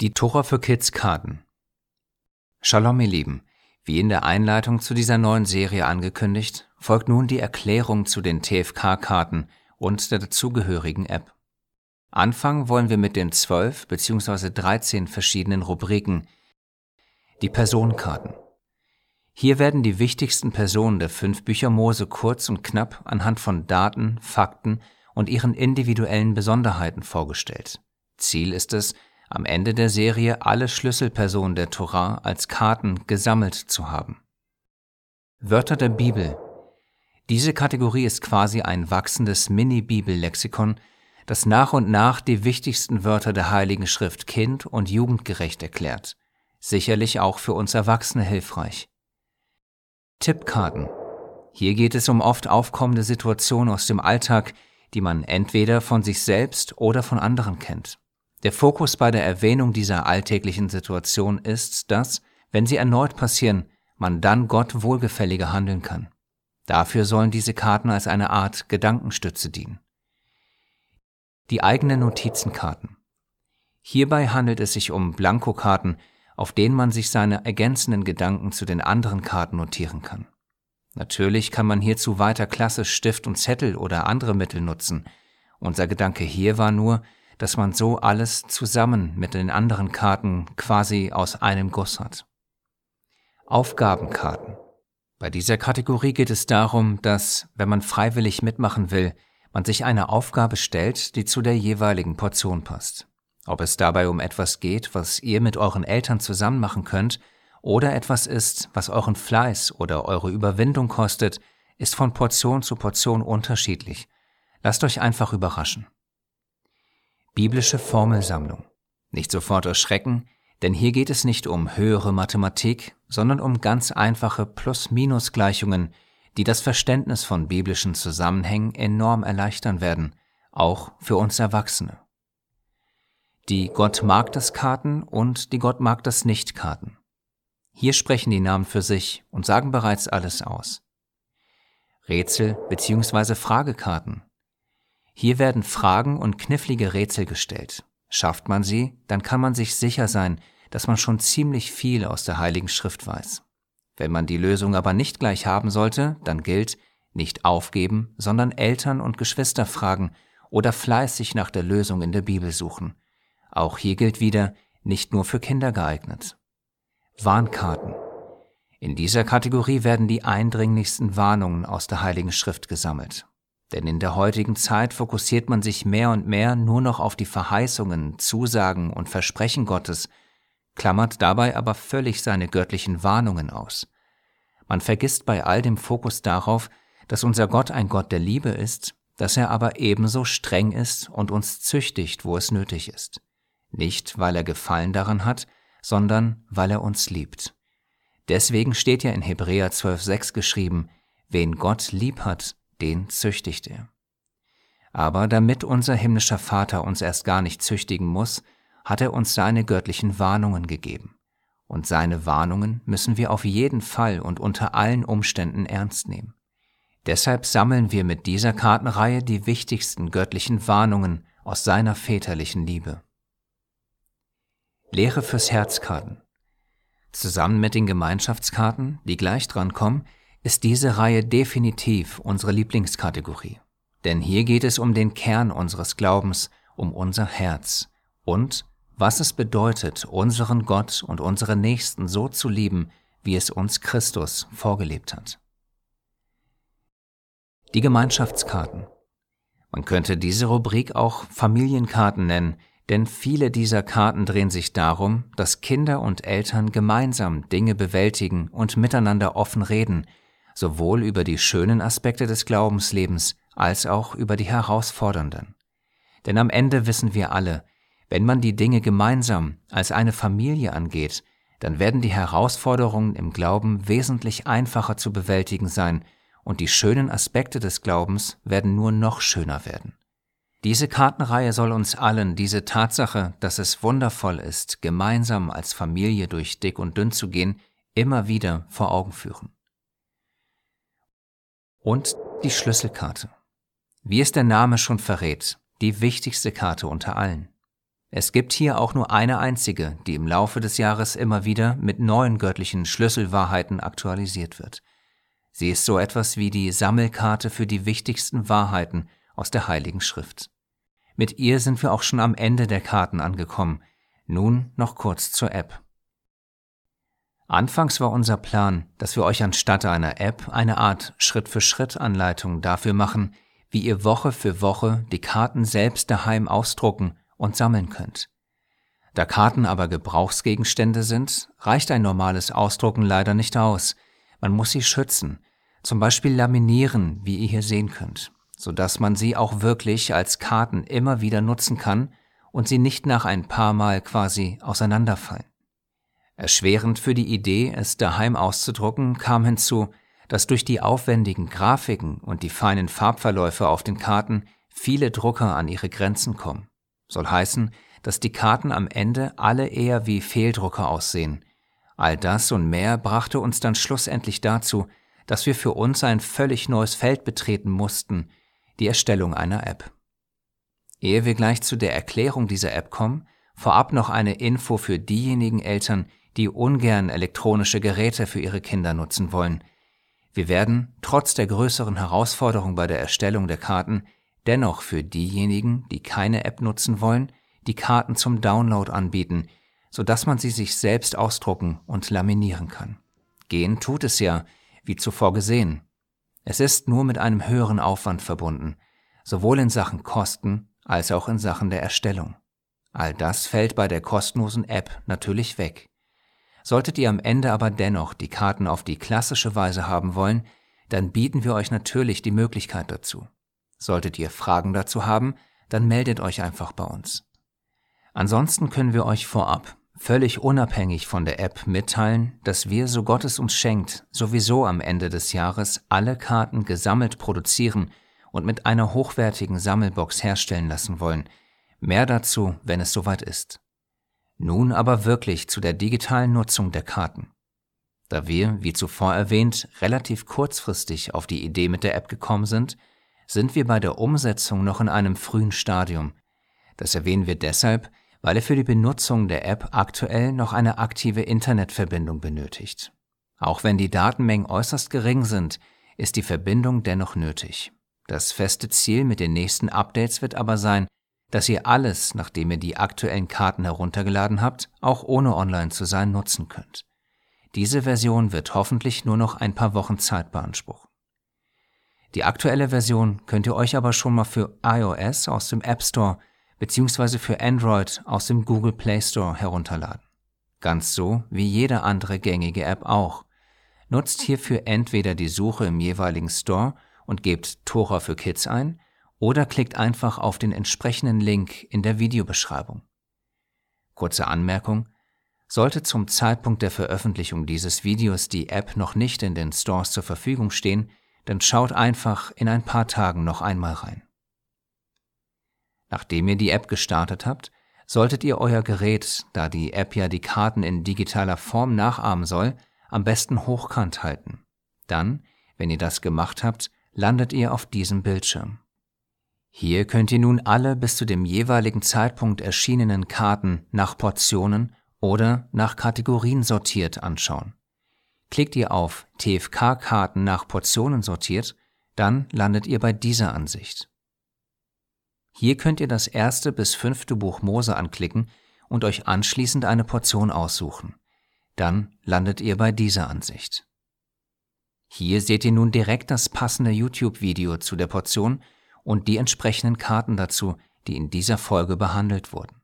Die Tora für Kids Karten. Shalom, ihr Lieben. Wie in der Einleitung zu dieser neuen Serie angekündigt, folgt nun die Erklärung zu den TFK-Karten und der dazugehörigen App. Anfangen wollen wir mit den zwölf bzw. 13 verschiedenen Rubriken. Die Personenkarten. Hier werden die wichtigsten Personen der fünf Bücher Mose kurz und knapp anhand von Daten, Fakten und ihren individuellen Besonderheiten vorgestellt. Ziel ist es, am Ende der Serie alle Schlüsselpersonen der Torah als Karten gesammelt zu haben. Wörter der Bibel. Diese Kategorie ist quasi ein wachsendes Mini-Bibel-Lexikon, das nach und nach die wichtigsten Wörter der Heiligen Schrift kind- und jugendgerecht erklärt. Sicherlich auch für uns Erwachsene hilfreich. Tippkarten. Hier geht es um oft aufkommende Situationen aus dem Alltag, die man entweder von sich selbst oder von anderen kennt. Der Fokus bei der Erwähnung dieser alltäglichen Situation ist, dass, wenn sie erneut passieren, man dann Gott wohlgefälliger handeln kann. Dafür sollen diese Karten als eine Art Gedankenstütze dienen. Die eigenen Notizenkarten. Hierbei handelt es sich um Blankokarten, auf denen man sich seine ergänzenden Gedanken zu den anderen Karten notieren kann. Natürlich kann man hierzu weiter klassisch Stift und Zettel oder andere Mittel nutzen. Unser Gedanke hier war nur, dass man so alles zusammen mit den anderen Karten quasi aus einem Guss hat. Aufgabenkarten. Bei dieser Kategorie geht es darum, dass, wenn man freiwillig mitmachen will, man sich eine Aufgabe stellt, die zu der jeweiligen Portion passt. Ob es dabei um etwas geht, was ihr mit euren Eltern zusammen machen könnt, oder etwas ist, was euren Fleiß oder eure Überwindung kostet, ist von Portion zu Portion unterschiedlich. Lasst euch einfach überraschen. Biblische Formelsammlung. Nicht sofort erschrecken, denn hier geht es nicht um höhere Mathematik, sondern um ganz einfache Plus-Minus-Gleichungen, die das Verständnis von biblischen Zusammenhängen enorm erleichtern werden, auch für uns Erwachsene. Die Gott mag das Karten und die Gott mag das nicht Karten. Hier sprechen die Namen für sich und sagen bereits alles aus. Rätsel bzw. Fragekarten hier werden Fragen und knifflige Rätsel gestellt. Schafft man sie, dann kann man sich sicher sein, dass man schon ziemlich viel aus der Heiligen Schrift weiß. Wenn man die Lösung aber nicht gleich haben sollte, dann gilt, nicht aufgeben, sondern Eltern und Geschwister fragen oder fleißig nach der Lösung in der Bibel suchen. Auch hier gilt wieder, nicht nur für Kinder geeignet. Warnkarten. In dieser Kategorie werden die eindringlichsten Warnungen aus der Heiligen Schrift gesammelt. Denn in der heutigen Zeit fokussiert man sich mehr und mehr nur noch auf die Verheißungen, Zusagen und Versprechen Gottes, klammert dabei aber völlig seine göttlichen Warnungen aus. Man vergisst bei all dem Fokus darauf, dass unser Gott ein Gott der Liebe ist, dass er aber ebenso streng ist und uns züchtigt, wo es nötig ist. Nicht, weil er Gefallen daran hat, sondern weil er uns liebt. Deswegen steht ja in Hebräer 12,6 geschrieben, wen Gott lieb hat, den züchtigt er. Aber damit unser himmlischer Vater uns erst gar nicht züchtigen muss, hat er uns seine göttlichen Warnungen gegeben. Und seine Warnungen müssen wir auf jeden Fall und unter allen Umständen ernst nehmen. Deshalb sammeln wir mit dieser Kartenreihe die wichtigsten göttlichen Warnungen aus seiner väterlichen Liebe. Lehre fürs Herzkarten. Zusammen mit den Gemeinschaftskarten, die gleich dran kommen, ist diese Reihe definitiv unsere Lieblingskategorie. Denn hier geht es um den Kern unseres Glaubens, um unser Herz und was es bedeutet, unseren Gott und unsere Nächsten so zu lieben, wie es uns Christus vorgelebt hat. Die Gemeinschaftskarten. Man könnte diese Rubrik auch Familienkarten nennen, denn viele dieser Karten drehen sich darum, dass Kinder und Eltern gemeinsam Dinge bewältigen und miteinander offen reden, sowohl über die schönen Aspekte des Glaubenslebens als auch über die herausfordernden. Denn am Ende wissen wir alle, wenn man die Dinge gemeinsam als eine Familie angeht, dann werden die Herausforderungen im Glauben wesentlich einfacher zu bewältigen sein und die schönen Aspekte des Glaubens werden nur noch schöner werden. Diese Kartenreihe soll uns allen diese Tatsache, dass es wundervoll ist, gemeinsam als Familie durch dick und dünn zu gehen, immer wieder vor Augen führen und die Schlüsselkarte. Wie es der Name schon verrät, die wichtigste Karte unter allen. Es gibt hier auch nur eine einzige, die im Laufe des Jahres immer wieder mit neuen göttlichen Schlüsselwahrheiten aktualisiert wird. Sie ist so etwas wie die Sammelkarte für die wichtigsten Wahrheiten aus der Heiligen Schrift. Mit ihr sind wir auch schon am Ende der Karten angekommen. Nun noch kurz zur App. Anfangs war unser Plan, dass wir euch anstatt einer App eine Art Schritt-für-Schritt-Anleitung dafür machen, wie ihr Woche für Woche die Karten selbst daheim ausdrucken und sammeln könnt. Da Karten aber Gebrauchsgegenstände sind, reicht ein normales Ausdrucken leider nicht aus. Man muss sie schützen, zum Beispiel laminieren, wie ihr hier sehen könnt, so dass man sie auch wirklich als Karten immer wieder nutzen kann und sie nicht nach ein paar Mal quasi auseinanderfallen. Erschwerend für die Idee, es daheim auszudrucken, kam hinzu, dass durch die aufwendigen Grafiken und die feinen Farbverläufe auf den Karten viele Drucker an ihre Grenzen kommen. Soll heißen, dass die Karten am Ende alle eher wie Fehldrucker aussehen. All das und mehr brachte uns dann schlussendlich dazu, dass wir für uns ein völlig neues Feld betreten mussten, die Erstellung einer App. Ehe wir gleich zu der Erklärung dieser App kommen, vorab noch eine Info für diejenigen Eltern, die ungern elektronische Geräte für ihre Kinder nutzen wollen. Wir werden, trotz der größeren Herausforderung bei der Erstellung der Karten, dennoch für diejenigen, die keine App nutzen wollen, die Karten zum Download anbieten, sodass man sie sich selbst ausdrucken und laminieren kann. Gehen tut es ja, wie zuvor gesehen. Es ist nur mit einem höheren Aufwand verbunden, sowohl in Sachen Kosten als auch in Sachen der Erstellung. All das fällt bei der kostenlosen App natürlich weg. Solltet ihr am Ende aber dennoch die Karten auf die klassische Weise haben wollen, dann bieten wir euch natürlich die Möglichkeit dazu. Solltet ihr Fragen dazu haben, dann meldet euch einfach bei uns. Ansonsten können wir euch vorab, völlig unabhängig von der App, mitteilen, dass wir, so Gott es uns schenkt, sowieso am Ende des Jahres alle Karten gesammelt produzieren und mit einer hochwertigen Sammelbox herstellen lassen wollen. Mehr dazu, wenn es soweit ist. Nun aber wirklich zu der digitalen Nutzung der Karten. Da wir, wie zuvor erwähnt, relativ kurzfristig auf die Idee mit der App gekommen sind, sind wir bei der Umsetzung noch in einem frühen Stadium. Das erwähnen wir deshalb, weil er für die Benutzung der App aktuell noch eine aktive Internetverbindung benötigt. Auch wenn die Datenmengen äußerst gering sind, ist die Verbindung dennoch nötig. Das feste Ziel mit den nächsten Updates wird aber sein, dass ihr alles, nachdem ihr die aktuellen Karten heruntergeladen habt, auch ohne online zu sein, nutzen könnt. Diese Version wird hoffentlich nur noch ein paar Wochen Zeit beanspruchen. Die aktuelle Version könnt ihr euch aber schon mal für iOS aus dem App Store bzw. für Android aus dem Google Play Store herunterladen. Ganz so wie jede andere gängige App auch. Nutzt hierfür entweder die Suche im jeweiligen Store und gebt Tora für Kids ein oder klickt einfach auf den entsprechenden Link in der Videobeschreibung. Kurze Anmerkung. Sollte zum Zeitpunkt der Veröffentlichung dieses Videos die App noch nicht in den Stores zur Verfügung stehen, dann schaut einfach in ein paar Tagen noch einmal rein. Nachdem ihr die App gestartet habt, solltet ihr euer Gerät, da die App ja die Karten in digitaler Form nachahmen soll, am besten hochkant halten. Dann, wenn ihr das gemacht habt, landet ihr auf diesem Bildschirm. Hier könnt ihr nun alle bis zu dem jeweiligen Zeitpunkt erschienenen Karten nach Portionen oder nach Kategorien sortiert anschauen. Klickt ihr auf TFK-Karten nach Portionen sortiert, dann landet ihr bei dieser Ansicht. Hier könnt ihr das erste bis fünfte Buch Mose anklicken und euch anschließend eine Portion aussuchen. Dann landet ihr bei dieser Ansicht. Hier seht ihr nun direkt das passende YouTube-Video zu der Portion und die entsprechenden Karten dazu, die in dieser Folge behandelt wurden.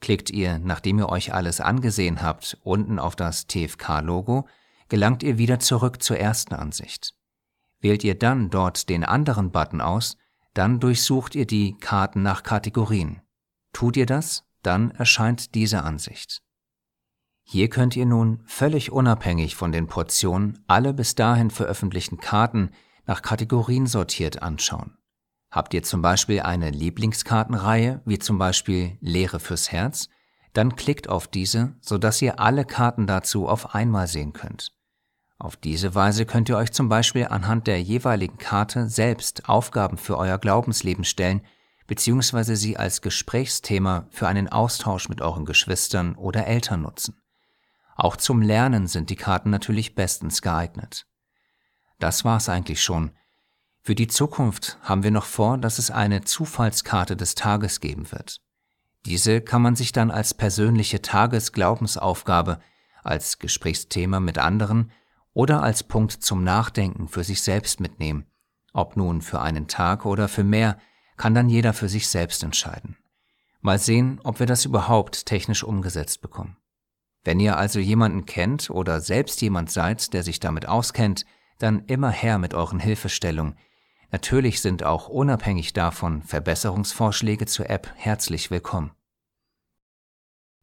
Klickt ihr, nachdem ihr euch alles angesehen habt, unten auf das TFK-Logo, gelangt ihr wieder zurück zur ersten Ansicht. Wählt ihr dann dort den anderen Button aus, dann durchsucht ihr die Karten nach Kategorien. Tut ihr das, dann erscheint diese Ansicht. Hier könnt ihr nun völlig unabhängig von den Portionen alle bis dahin veröffentlichten Karten nach Kategorien sortiert anschauen. Habt ihr zum Beispiel eine Lieblingskartenreihe, wie zum Beispiel Lehre fürs Herz, dann klickt auf diese, sodass ihr alle Karten dazu auf einmal sehen könnt. Auf diese Weise könnt ihr euch zum Beispiel anhand der jeweiligen Karte selbst Aufgaben für euer Glaubensleben stellen, beziehungsweise sie als Gesprächsthema für einen Austausch mit euren Geschwistern oder Eltern nutzen. Auch zum Lernen sind die Karten natürlich bestens geeignet. Das war's eigentlich schon. Für die Zukunft haben wir noch vor, dass es eine Zufallskarte des Tages geben wird. Diese kann man sich dann als persönliche Tagesglaubensaufgabe, als Gesprächsthema mit anderen oder als Punkt zum Nachdenken für sich selbst mitnehmen. Ob nun für einen Tag oder für mehr, kann dann jeder für sich selbst entscheiden. Mal sehen, ob wir das überhaupt technisch umgesetzt bekommen. Wenn ihr also jemanden kennt oder selbst jemand seid, der sich damit auskennt, dann immer her mit euren Hilfestellungen. Natürlich sind auch unabhängig davon Verbesserungsvorschläge zur App herzlich willkommen.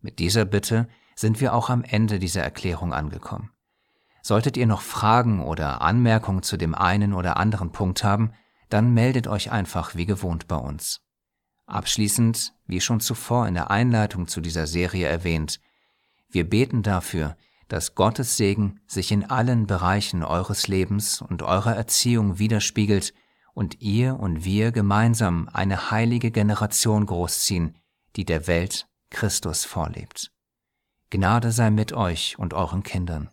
Mit dieser Bitte sind wir auch am Ende dieser Erklärung angekommen. Solltet ihr noch Fragen oder Anmerkungen zu dem einen oder anderen Punkt haben, dann meldet euch einfach wie gewohnt bei uns. Abschließend, wie schon zuvor in der Einleitung zu dieser Serie erwähnt, wir beten dafür, dass Gottes Segen sich in allen Bereichen eures Lebens und eurer Erziehung widerspiegelt und ihr und wir gemeinsam eine heilige Generation großziehen, die der Welt Christus vorlebt. Gnade sei mit euch und euren Kindern.